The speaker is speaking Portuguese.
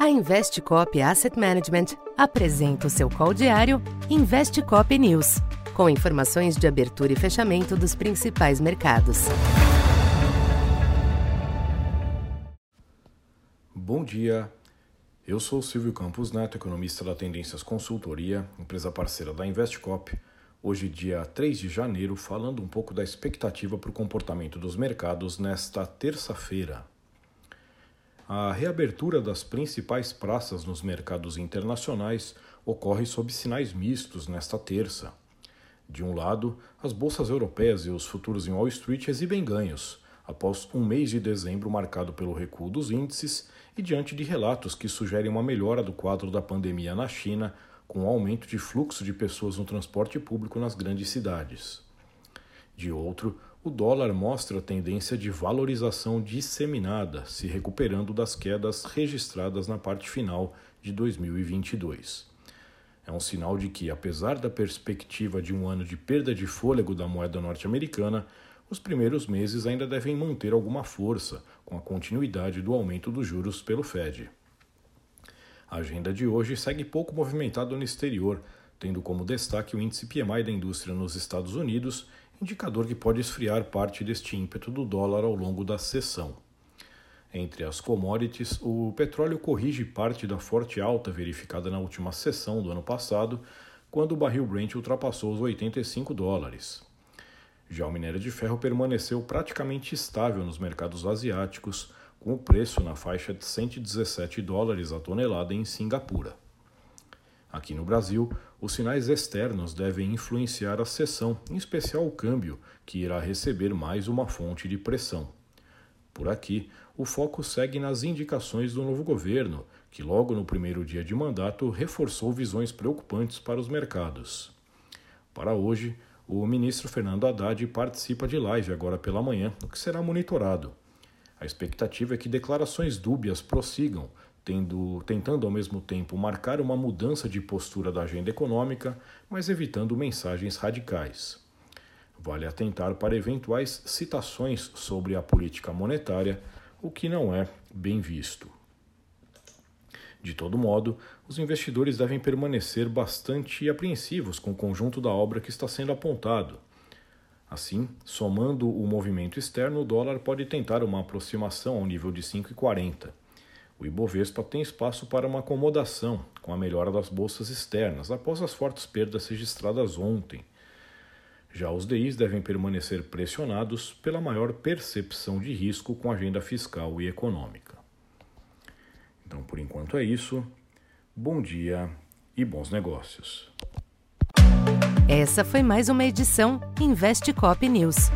A Investcop Asset Management apresenta o seu call diário Investcop News, com informações de abertura e fechamento dos principais mercados. Bom dia. Eu sou Silvio Campos Neto, economista da Tendências Consultoria, empresa parceira da Investcop. Hoje, dia 3 de janeiro, falando um pouco da expectativa para o comportamento dos mercados nesta terça-feira. A reabertura das principais praças nos mercados internacionais ocorre sob sinais mistos nesta terça. De um lado, as bolsas europeias e os futuros em Wall Street exibem ganhos, após um mês de dezembro marcado pelo recuo dos índices e diante de relatos que sugerem uma melhora do quadro da pandemia na China, com o aumento de fluxo de pessoas no transporte público nas grandes cidades. De outro, o dólar mostra tendência de valorização disseminada, se recuperando das quedas registradas na parte final de 2022. É um sinal de que, apesar da perspectiva de um ano de perda de fôlego da moeda norte-americana, os primeiros meses ainda devem manter alguma força, com a continuidade do aumento dos juros pelo Fed. A agenda de hoje segue pouco movimentada no exterior, tendo como destaque o índice PMI da indústria nos Estados Unidos indicador que pode esfriar parte deste ímpeto do dólar ao longo da sessão. Entre as commodities, o petróleo corrige parte da forte alta verificada na última sessão do ano passado, quando o barril Brent ultrapassou os 85 dólares. Já o minério de ferro permaneceu praticamente estável nos mercados asiáticos, com o preço na faixa de 117 dólares a tonelada em Singapura. Aqui no Brasil, os sinais externos devem influenciar a sessão, em especial o câmbio, que irá receber mais uma fonte de pressão. Por aqui, o foco segue nas indicações do novo governo, que logo no primeiro dia de mandato reforçou visões preocupantes para os mercados. Para hoje, o ministro Fernando Haddad participa de live agora pela manhã, o que será monitorado. A expectativa é que declarações dúbias prossigam, tendo, tentando ao mesmo tempo marcar uma mudança de postura da agenda econômica, mas evitando mensagens radicais. Vale atentar para eventuais citações sobre a política monetária, o que não é bem visto. De todo modo, os investidores devem permanecer bastante apreensivos com o conjunto da obra que está sendo apontado. Assim, somando o movimento externo, o dólar pode tentar uma aproximação ao nível de 5,40. O Ibovespa tem espaço para uma acomodação com a melhora das bolsas externas após as fortes perdas registradas ontem. Já os DIs devem permanecer pressionados pela maior percepção de risco com a agenda fiscal e econômica. Então, por enquanto é isso. Bom dia e bons negócios. Essa foi mais uma edição Investe Cop News.